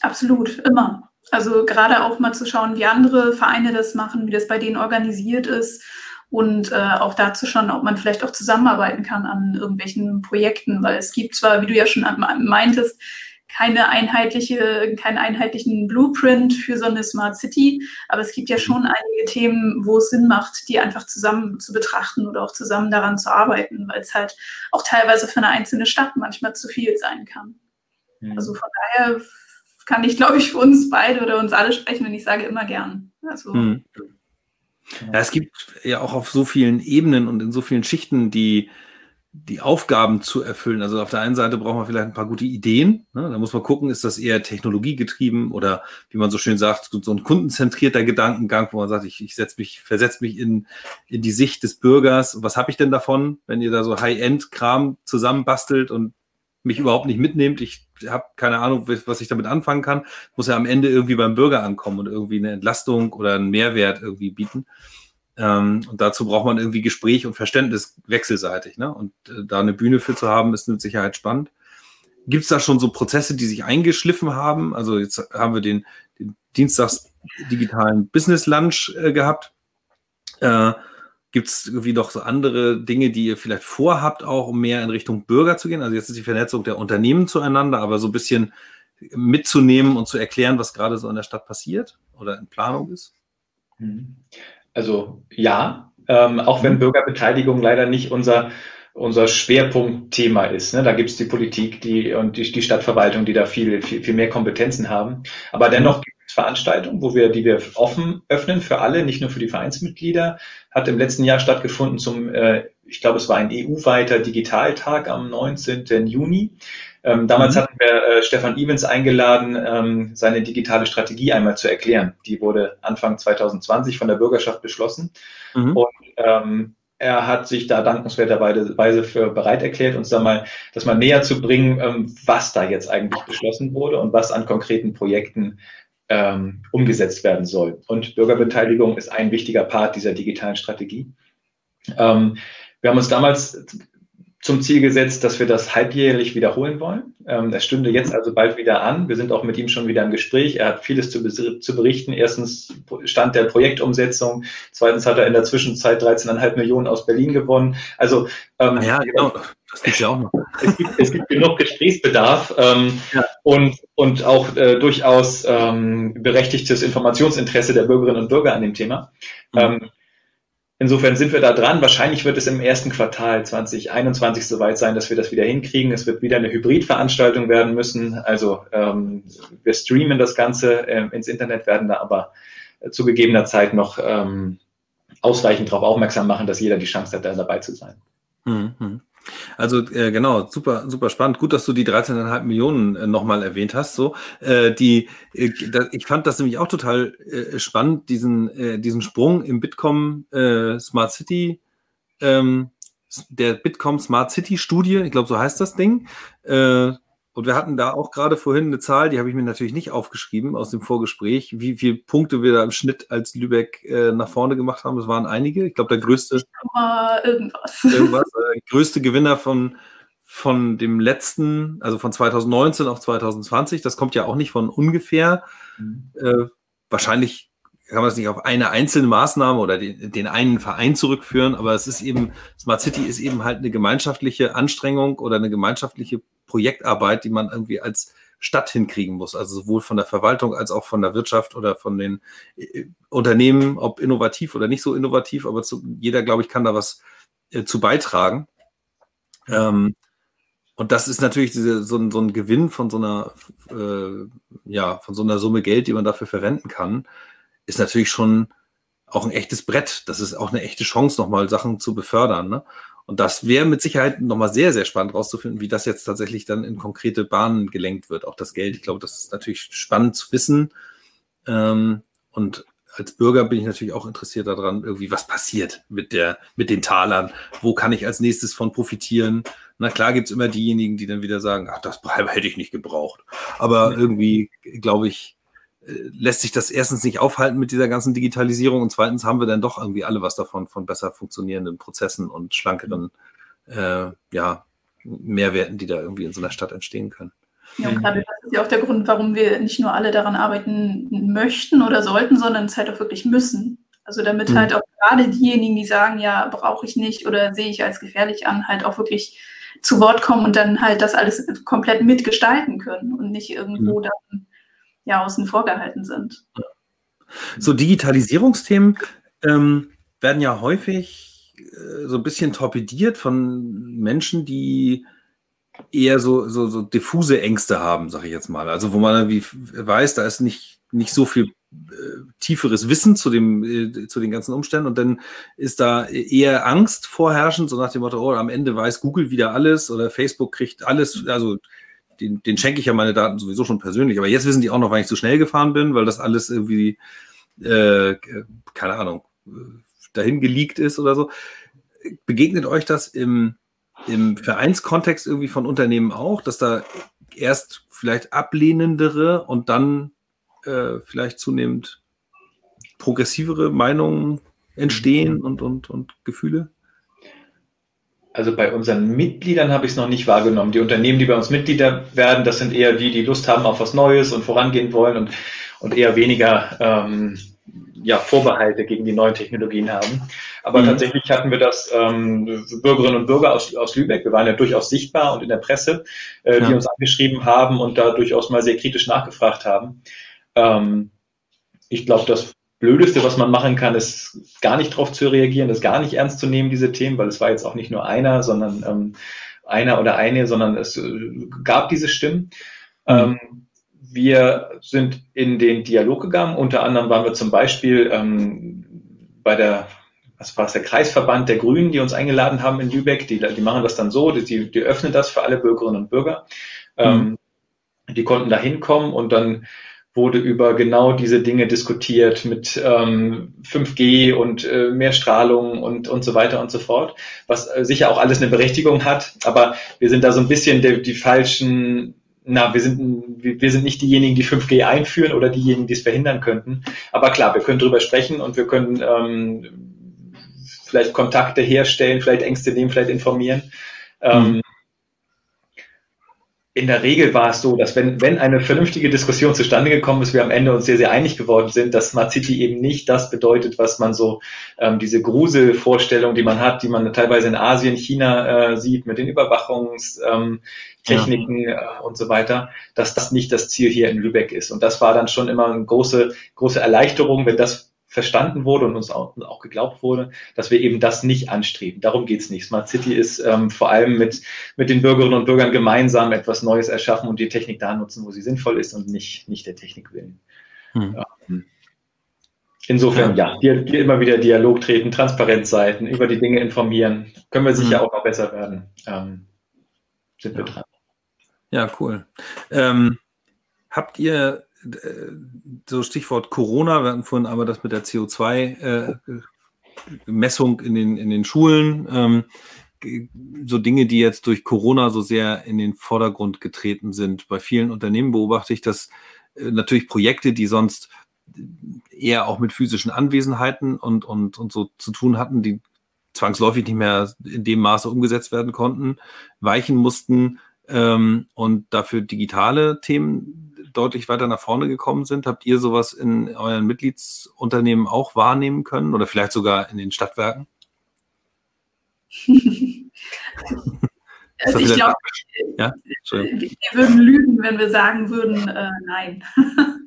Speaker 2: Absolut, immer. Also gerade auch mal zu schauen, wie andere Vereine das machen, wie das bei denen organisiert ist und äh, auch dazu schon, ob man vielleicht auch zusammenarbeiten kann an irgendwelchen Projekten, weil es gibt zwar, wie du ja schon meintest, keine einheitliche, keinen einheitlichen Blueprint für so eine Smart City, aber es gibt ja schon einige Themen, wo es Sinn macht, die einfach zusammen zu betrachten oder auch zusammen daran zu arbeiten, weil es halt auch teilweise für eine einzelne Stadt manchmal zu viel sein kann. Mhm. Also von daher kann ich, glaube ich, für uns beide oder uns alle sprechen, wenn ich sage immer gern. Also, mhm.
Speaker 1: Ja, es gibt ja auch auf so vielen Ebenen und in so vielen Schichten die die Aufgaben zu erfüllen. Also auf der einen Seite braucht man vielleicht ein paar gute Ideen. Ne? Da muss man gucken, ist das eher technologiegetrieben oder wie man so schön sagt, so ein kundenzentrierter Gedankengang, wo man sagt, ich, ich setze mich, versetze mich in, in die Sicht des Bürgers. Was habe ich denn davon, wenn ihr da so High-End-Kram zusammenbastelt und mich überhaupt nicht mitnehmt? Ich habe keine Ahnung, was ich damit anfangen kann. Muss ja am Ende irgendwie beim Bürger ankommen und irgendwie eine Entlastung oder einen Mehrwert irgendwie bieten. Ähm, und dazu braucht man irgendwie Gespräch und Verständnis wechselseitig. Ne? Und äh, da eine Bühne für zu haben, ist mit Sicherheit spannend. Gibt es da schon so Prozesse, die sich eingeschliffen haben? Also jetzt haben wir den, den Dienstags digitalen Business Lunch äh, gehabt. Äh, Gibt es irgendwie noch so andere Dinge, die ihr vielleicht vorhabt, auch um mehr in Richtung Bürger zu gehen? Also jetzt ist die Vernetzung der Unternehmen zueinander, aber so ein bisschen mitzunehmen und zu erklären, was gerade so in der Stadt passiert oder in Planung ist?
Speaker 3: Also ja, ähm, auch wenn mhm. Bürgerbeteiligung leider nicht unser unser Schwerpunktthema ist. Ne? Da gibt es die Politik die, und die, die Stadtverwaltung, die da viel, viel, viel mehr Kompetenzen haben. Aber dennoch gibt es Veranstaltungen, wo wir, die wir offen öffnen für alle, nicht nur für die Vereinsmitglieder. Hat im letzten Jahr stattgefunden zum, äh, ich glaube, es war ein EU-weiter Digitaltag am 19. Juni. Ähm, damals mhm. hatten wir äh, Stefan Evans eingeladen, ähm, seine digitale Strategie einmal zu erklären. Die wurde Anfang 2020 von der Bürgerschaft beschlossen. Mhm. Und ähm, er hat sich da dankenswerterweise für bereit erklärt, uns da mal das mal näher zu bringen, ähm, was da jetzt eigentlich beschlossen wurde und was an konkreten Projekten ähm, umgesetzt werden soll. Und Bürgerbeteiligung ist ein wichtiger Part dieser digitalen Strategie. Ähm, wir haben uns damals zum Ziel gesetzt, dass wir das halbjährlich wiederholen wollen. Ähm, das stünde jetzt also bald wieder an. Wir sind auch mit ihm schon wieder im Gespräch. Er hat vieles zu, zu berichten. Erstens Stand der Projektumsetzung. Zweitens hat er in der Zwischenzeit 13,5 Millionen aus Berlin gewonnen. Also ähm, ja, genau. Das gibt's ja auch noch. Es gibt, es gibt genug Gesprächsbedarf ähm, ja. und, und auch äh, durchaus ähm, berechtigtes Informationsinteresse der Bürgerinnen und Bürger an dem Thema. Mhm. Ähm, Insofern sind wir da dran. Wahrscheinlich wird es im ersten Quartal 2021 soweit sein, dass wir das wieder hinkriegen. Es wird wieder eine Hybridveranstaltung werden müssen. Also ähm, wir streamen das Ganze äh, ins Internet, werden da aber äh, zu gegebener Zeit noch ähm, ausreichend darauf aufmerksam machen, dass jeder die Chance hat, da dabei zu sein.
Speaker 1: Mhm. Also äh, genau, super, super spannend. Gut, dass du die 13,5 Millionen äh, nochmal erwähnt hast. So, äh, die, äh, da, ich fand das nämlich auch total äh, spannend, diesen, äh, diesen Sprung im Bitkom äh, Smart City, ähm, der Bitkom Smart City Studie. Ich glaube, so heißt das Ding. Und wir hatten da auch gerade vorhin eine Zahl, die habe ich mir natürlich nicht aufgeschrieben aus dem Vorgespräch, wie viele Punkte wir da im Schnitt als Lübeck äh, nach vorne gemacht haben. Es waren einige. Ich glaube, der größte.
Speaker 2: irgendwas.
Speaker 1: irgendwas äh, größte Gewinner von, von dem letzten, also von 2019 auf 2020. Das kommt ja auch nicht von ungefähr. Mhm. Äh, wahrscheinlich kann man das nicht auf eine einzelne Maßnahme oder den, den, einen Verein zurückführen, aber es ist eben, Smart City ist eben halt eine gemeinschaftliche Anstrengung oder eine gemeinschaftliche Projektarbeit, die man irgendwie als Stadt hinkriegen muss. Also sowohl von der Verwaltung als auch von der Wirtschaft oder von den äh, Unternehmen, ob innovativ oder nicht so innovativ, aber zu, jeder, glaube ich, kann da was äh, zu beitragen. Ähm, und das ist natürlich diese, so, ein, so ein Gewinn von so einer, äh, ja, von so einer Summe Geld, die man dafür verwenden kann, ist natürlich schon auch ein echtes Brett. Das ist auch eine echte Chance, nochmal Sachen zu befördern. Ne? Und das wäre mit Sicherheit nochmal sehr, sehr spannend rauszufinden, wie das jetzt tatsächlich dann in konkrete Bahnen gelenkt wird, auch das Geld. Ich glaube, das ist natürlich spannend zu wissen. Ähm, und als Bürger bin ich natürlich auch interessiert daran, irgendwie, was passiert mit der, mit den Talern? Wo kann ich als nächstes von profitieren? Na klar gibt es immer diejenigen, die dann wieder sagen, ach, das hätte ich nicht gebraucht. Aber irgendwie, glaube ich, lässt sich das erstens nicht aufhalten mit dieser ganzen Digitalisierung und zweitens haben wir dann doch irgendwie alle was davon von besser funktionierenden Prozessen und schlankeren äh, ja, Mehrwerten, die da irgendwie in so einer Stadt entstehen können.
Speaker 2: Ja, und gerade das ist ja auch der Grund, warum wir nicht nur alle daran arbeiten möchten oder sollten, sondern es halt auch wirklich müssen. Also damit mhm. halt auch gerade diejenigen, die sagen, ja, brauche ich nicht oder sehe ich als gefährlich an, halt auch wirklich zu Wort kommen und dann halt das alles komplett mitgestalten können und nicht irgendwo mhm. dann ja außen vor gehalten sind.
Speaker 1: So Digitalisierungsthemen ähm, werden ja häufig äh, so ein bisschen torpediert von Menschen, die eher so, so, so diffuse Ängste haben, sage ich jetzt mal. Also wo man wie weiß, da ist nicht, nicht so viel äh, tieferes Wissen zu, dem, äh, zu den ganzen Umständen und dann ist da eher Angst vorherrschend, so nach dem Motto, oh, am Ende weiß Google wieder alles oder Facebook kriegt alles, also den, den schenke ich ja meine Daten sowieso schon persönlich. Aber jetzt wissen die auch noch, wann ich zu schnell gefahren bin, weil das alles irgendwie, äh, keine Ahnung, dahin geleakt ist oder so. Begegnet euch das im, im Vereinskontext irgendwie von Unternehmen auch, dass da erst vielleicht ablehnendere und dann äh, vielleicht zunehmend progressivere Meinungen entstehen und, und, und Gefühle?
Speaker 3: Also bei unseren Mitgliedern habe ich es noch nicht wahrgenommen. Die Unternehmen, die bei uns Mitglieder werden, das sind eher die, die Lust haben auf was Neues und vorangehen wollen und, und eher weniger ähm, ja, Vorbehalte gegen die neuen Technologien haben. Aber mhm. tatsächlich hatten wir das ähm, Bürgerinnen und Bürger aus, aus Lübeck, wir waren ja durchaus sichtbar und in der Presse, äh, ja. die uns angeschrieben haben und da durchaus mal sehr kritisch nachgefragt haben. Ähm, ich glaube, das Blödeste, was man machen kann, ist gar nicht darauf zu reagieren, das gar nicht ernst zu nehmen, diese Themen, weil es war jetzt auch nicht nur einer, sondern ähm, einer oder eine, sondern es äh, gab diese Stimmen. Mhm. Ähm, wir sind in den Dialog gegangen. Unter anderem waren wir zum Beispiel ähm, bei der, was war es, der Kreisverband der Grünen, die uns eingeladen haben in Lübeck. Die, die machen das dann so, die, die öffnen das für alle Bürgerinnen und Bürger. Mhm. Ähm, die konnten da hinkommen und dann wurde über genau diese Dinge diskutiert mit ähm, 5G und äh, mehr Strahlung und, und so weiter und so fort, was äh, sicher auch alles eine Berechtigung hat, aber wir sind da so ein bisschen die, die falschen, na, wir sind, wir sind nicht diejenigen, die 5G einführen oder diejenigen, die es verhindern könnten. Aber klar, wir können drüber sprechen und wir können ähm, vielleicht Kontakte herstellen, vielleicht Ängste nehmen, vielleicht informieren. Ähm, mhm in der Regel war es so, dass wenn, wenn eine vernünftige Diskussion zustande gekommen ist, wir am Ende uns sehr, sehr einig geworden sind, dass Smart City eben nicht das bedeutet, was man so, ähm, diese Gruselvorstellung, die man hat, die man teilweise in Asien, China äh, sieht, mit den Überwachungstechniken ähm, ja. äh, und so weiter, dass das nicht das Ziel hier in Lübeck ist. Und das war dann schon immer eine große, große Erleichterung, wenn das verstanden wurde und uns auch, auch geglaubt wurde, dass wir eben das nicht anstreben. Darum geht es nicht. Smart City ist ähm, vor allem mit, mit den Bürgerinnen und Bürgern gemeinsam etwas Neues erschaffen und die Technik da nutzen, wo sie sinnvoll ist und nicht, nicht der Technik willen. Hm. Ja. insofern, ja, ja hier, immer wieder Dialog treten, Transparenzseiten, über die Dinge informieren. Können wir sicher mhm. auch noch besser werden. Ähm, sind
Speaker 1: ja.
Speaker 3: wir dran.
Speaker 1: Ja, cool. Ähm, habt ihr so Stichwort Corona, wir hatten vorhin aber das mit der CO2-Messung äh, in, den, in den Schulen, ähm, so Dinge, die jetzt durch Corona so sehr in den Vordergrund getreten sind. Bei vielen Unternehmen beobachte ich, dass äh, natürlich Projekte, die sonst eher auch mit physischen Anwesenheiten und, und, und so zu tun hatten, die zwangsläufig nicht mehr in dem Maße umgesetzt werden konnten, weichen mussten ähm, und dafür digitale Themen deutlich weiter nach vorne gekommen sind. Habt ihr sowas in euren Mitgliedsunternehmen auch wahrnehmen können oder vielleicht sogar in den Stadtwerken?
Speaker 2: also ich glaube, ja? wir würden lügen, wenn wir sagen würden, äh, nein.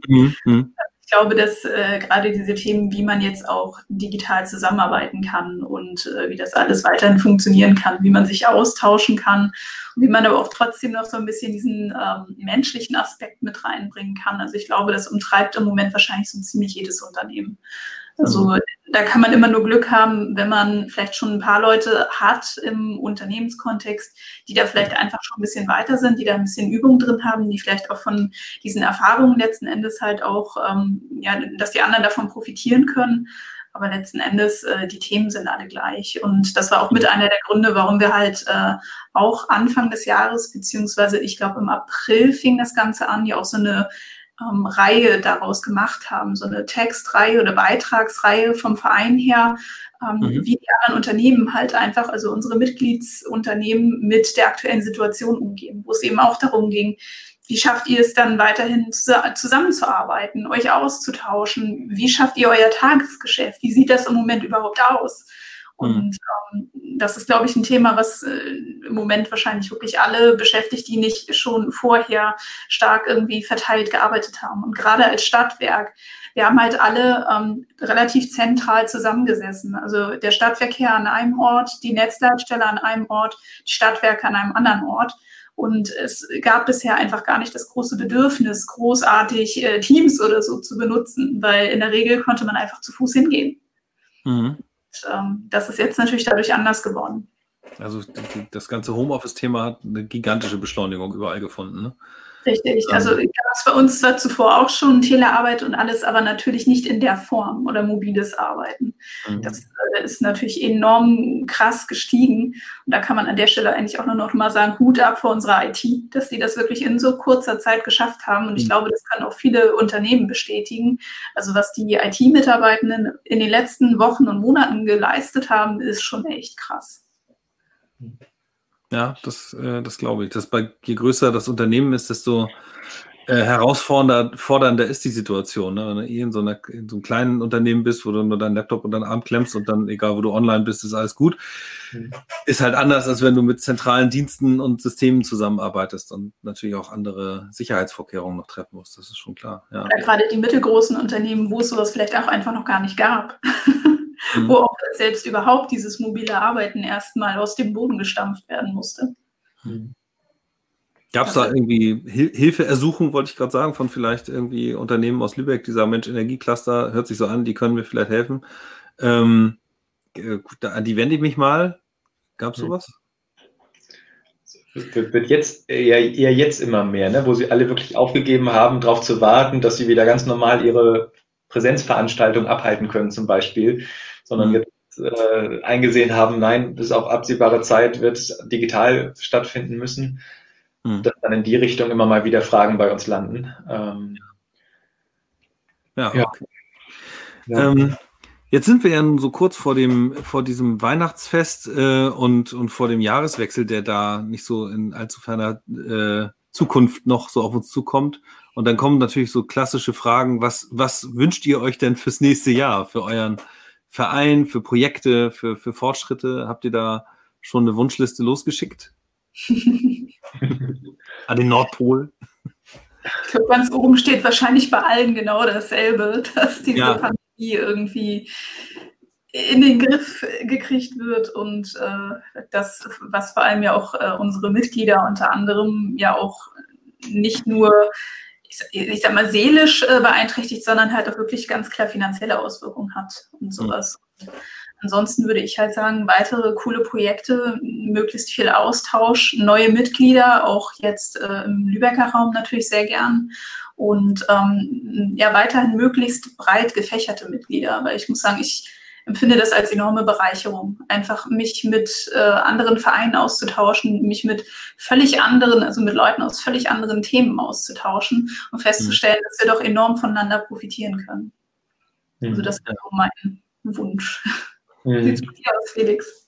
Speaker 2: Mhm. ich glaube, dass äh, gerade diese Themen, wie man jetzt auch digital zusammenarbeiten kann und äh, wie das alles weiterhin funktionieren kann, wie man sich austauschen kann und wie man aber auch trotzdem noch so ein bisschen diesen ähm, menschlichen Aspekt mit reinbringen kann. Also ich glaube, das umtreibt im Moment wahrscheinlich so ziemlich jedes Unternehmen. Also mhm. Da kann man immer nur Glück haben, wenn man vielleicht schon ein paar Leute hat im Unternehmenskontext, die da vielleicht einfach schon ein bisschen weiter sind, die da ein bisschen Übung drin haben, die vielleicht auch von diesen Erfahrungen letzten Endes halt auch, ähm, ja, dass die anderen davon profitieren können. Aber letzten Endes, äh, die Themen sind alle gleich. Und das war auch mit einer der Gründe, warum wir halt äh, auch Anfang des Jahres, beziehungsweise ich glaube im April fing das Ganze an, ja auch so eine ähm, Reihe daraus gemacht haben, so eine Textreihe oder Beitragsreihe vom Verein her, ähm, mhm. wie die anderen Unternehmen halt einfach, also unsere Mitgliedsunternehmen mit der aktuellen Situation umgehen, wo es eben auch darum ging, wie schafft ihr es dann weiterhin zusammenzuarbeiten, euch auszutauschen? Wie schafft ihr euer Tagesgeschäft? Wie sieht das im Moment überhaupt aus? Und ähm, das ist, glaube ich, ein Thema, was äh, im Moment wahrscheinlich wirklich alle beschäftigt, die nicht schon vorher stark irgendwie verteilt gearbeitet haben. Und gerade als Stadtwerk, wir haben halt alle ähm, relativ zentral zusammengesessen. Also der Stadtverkehr an einem Ort, die Netzleitstelle an einem Ort, die Stadtwerke an einem anderen Ort. Und es gab bisher einfach gar nicht das große Bedürfnis, großartig äh, Teams oder so zu benutzen, weil in der Regel konnte man einfach zu Fuß hingehen. Mhm ähm, das ist jetzt natürlich dadurch anders geworden.
Speaker 1: Also das ganze Homeoffice-Thema hat eine gigantische Beschleunigung überall gefunden. Ne?
Speaker 2: Richtig. Ähm. Also gab es bei uns zwar zuvor auch schon Telearbeit und alles, aber natürlich nicht in der Form oder mobiles Arbeiten. Mhm. Das äh, ist natürlich enorm krass gestiegen. Und da kann man an der Stelle eigentlich auch nur noch mal sagen, Hut ab vor unserer IT, dass die das wirklich in so kurzer Zeit geschafft haben. Und ich mhm. glaube, das können auch viele Unternehmen bestätigen. Also was die IT-Mitarbeitenden in den letzten Wochen und Monaten geleistet haben, ist schon echt krass.
Speaker 1: Mhm. Ja, das, äh, das glaube ich. Dass bei, je größer das Unternehmen ist, desto äh, herausfordernder ist die Situation. Ne? Wenn du eh in so, einer, in so einem kleinen Unternehmen bist, wo du nur deinen Laptop unter den Arm klemmst und dann, egal wo du online bist, ist alles gut. Mhm. Ist halt anders, als wenn du mit zentralen Diensten und Systemen zusammenarbeitest und natürlich auch andere Sicherheitsvorkehrungen noch treffen musst. Das ist schon klar.
Speaker 2: Ja. Oder gerade die mittelgroßen Unternehmen, wo es sowas vielleicht auch einfach noch gar nicht gab. Mhm. wo auch selbst überhaupt dieses mobile Arbeiten erstmal aus dem Boden gestampft werden musste. Mhm.
Speaker 1: Gab es da irgendwie Hil Hilfeersuchung, wollte ich gerade sagen, von vielleicht irgendwie Unternehmen aus Lübeck, die sagen, Mensch, Energiecluster, hört sich so an, die können mir vielleicht helfen. Ähm, an die wende ich mich mal. Gab es sowas?
Speaker 3: Wird jetzt eher, eher jetzt immer mehr, ne? wo sie alle wirklich aufgegeben haben, darauf zu warten, dass sie wieder ganz normal ihre Präsenzveranstaltung abhalten können, zum Beispiel sondern mhm. jetzt äh, eingesehen haben, nein, bis auf absehbare Zeit wird es digital stattfinden müssen, mhm. dass dann in die Richtung immer mal wieder Fragen bei uns landen. Ähm,
Speaker 1: ja, ja. Okay. ja. Ähm, jetzt sind wir ja so kurz vor dem, vor diesem Weihnachtsfest äh, und, und vor dem Jahreswechsel, der da nicht so in allzu ferner äh, Zukunft noch so auf uns zukommt. Und dann kommen natürlich so klassische Fragen, was, was wünscht ihr euch denn fürs nächste Jahr, für euren Verein, für Projekte, für, für Fortschritte? Habt ihr da schon eine Wunschliste losgeschickt? An den Nordpol?
Speaker 2: Ich glaube, ganz oben steht wahrscheinlich bei allen genau dasselbe, dass diese ja. Pandemie irgendwie in den Griff gekriegt wird und äh, das, was vor allem ja auch äh, unsere Mitglieder unter anderem ja auch nicht nur ich, sag mal, seelisch äh, beeinträchtigt, sondern halt auch wirklich ganz klar finanzielle Auswirkungen hat und sowas. Mhm. Ansonsten würde ich halt sagen, weitere coole Projekte, möglichst viel Austausch, neue Mitglieder, auch jetzt äh, im Lübecker Raum natürlich sehr gern. Und ähm, ja, weiterhin möglichst breit gefächerte Mitglieder. Weil ich muss sagen, ich empfinde das als enorme Bereicherung, einfach mich mit äh, anderen Vereinen auszutauschen, mich mit völlig anderen, also mit Leuten aus völlig anderen Themen auszutauschen und festzustellen, mhm. dass wir doch enorm voneinander profitieren können. Mhm. Also das wäre auch mein Wunsch. Mhm. Wie sieht aus, Felix?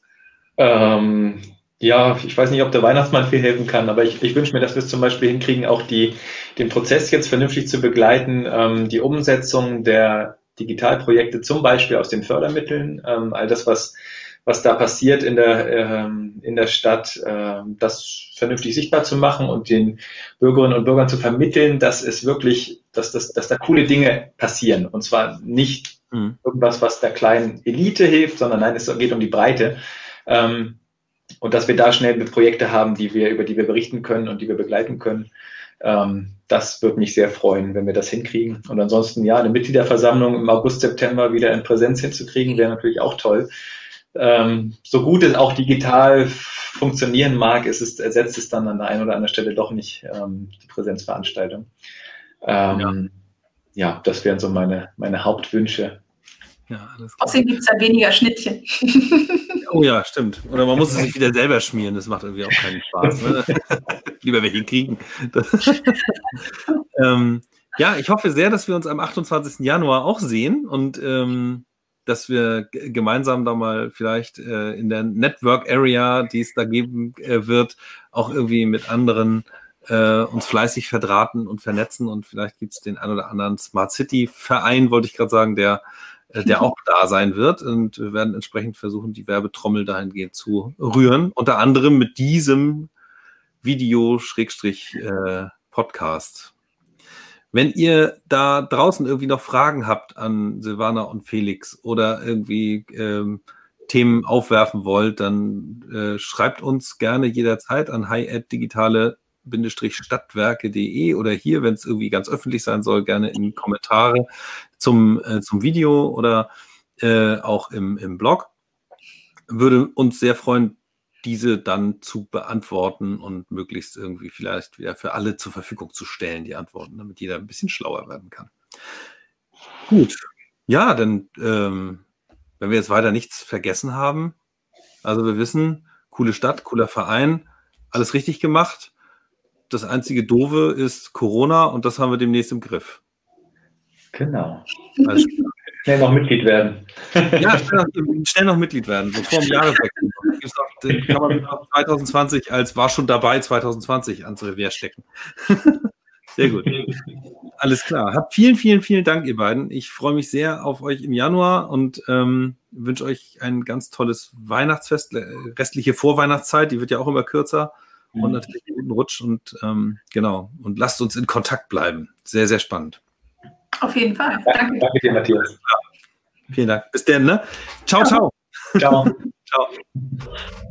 Speaker 3: Ähm, ja, ich weiß nicht, ob der Weihnachtsmann viel helfen kann, aber ich, ich wünsche mir, dass wir es zum Beispiel hinkriegen, auch die, den Prozess jetzt vernünftig zu begleiten, ähm, die Umsetzung der Digitalprojekte, zum Beispiel aus den Fördermitteln, ähm, all das, was, was da passiert in der, ähm, in der Stadt, äh, das vernünftig sichtbar zu machen und den Bürgerinnen und Bürgern zu vermitteln, dass es wirklich, dass, dass, dass da coole Dinge passieren. Und zwar nicht mhm. irgendwas, was der kleinen Elite hilft, sondern nein, es geht um die Breite. Ähm, und dass wir da schnell Projekte haben, die wir, über die wir berichten können und die wir begleiten können. Ähm, das würde mich sehr freuen, wenn wir das hinkriegen. Und ansonsten, ja, eine Mitgliederversammlung im August, September wieder in Präsenz hinzukriegen, wäre natürlich auch toll. Ähm, so gut es auch digital funktionieren mag, ist es, ersetzt es dann an der einen oder anderen Stelle doch nicht ähm, die Präsenzveranstaltung. Ähm, ja. ja. das wären so meine, meine Hauptwünsche.
Speaker 2: Ja, Außerdem gibt es ja weniger Schnittchen.
Speaker 1: oh ja, stimmt. Oder man muss es sich wieder selber schmieren, das macht irgendwie auch keinen Spaß. Ne? Lieber welche kriegen. ähm, ja, ich hoffe sehr, dass wir uns am 28. Januar auch sehen und ähm, dass wir gemeinsam da mal vielleicht äh, in der Network Area, die es da geben äh, wird, auch irgendwie mit anderen äh, uns fleißig verdrahten und vernetzen und vielleicht gibt es den ein oder anderen Smart City Verein, wollte ich gerade sagen, der, der auch da sein wird und wir werden entsprechend versuchen, die Werbetrommel dahingehend zu rühren, unter anderem mit diesem Video-Podcast. Wenn ihr da draußen irgendwie noch Fragen habt an Silvana und Felix oder irgendwie ähm, Themen aufwerfen wollt, dann äh, schreibt uns gerne jederzeit an hi-digitale-stadtwerke.de oder hier, wenn es irgendwie ganz öffentlich sein soll, gerne in Kommentare zum, äh, zum Video oder äh, auch im, im Blog. Würde uns sehr freuen, diese dann zu beantworten und möglichst irgendwie vielleicht wieder für alle zur Verfügung zu stellen, die Antworten, damit jeder ein bisschen schlauer werden kann. Gut. Ja, dann, ähm, wenn wir jetzt weiter nichts vergessen haben, also wir wissen, coole Stadt, cooler Verein, alles richtig gemacht. Das einzige Doofe ist Corona und das haben wir demnächst im Griff.
Speaker 3: Genau. Also, Schnell noch Mitglied werden.
Speaker 1: Ja, schnell noch, schnell noch Mitglied werden, so vor dem Jahreswechsel. Den kann man 2020 als war schon dabei 2020 ans Revier stecken. Sehr gut. Alles klar. Habt vielen, vielen, vielen Dank, ihr beiden. Ich freue mich sehr auf euch im Januar und ähm, wünsche euch ein ganz tolles Weihnachtsfest, äh, restliche Vorweihnachtszeit, die wird ja auch immer kürzer mhm. und natürlich einen guten Rutsch und ähm, genau. Und lasst uns in Kontakt bleiben. Sehr, sehr spannend.
Speaker 2: Auf jeden Fall. Danke,
Speaker 3: danke dir, Matthias.
Speaker 1: Vielen Dank. Bis dann, ne? Ciao, ciao.
Speaker 3: Ciao. ciao.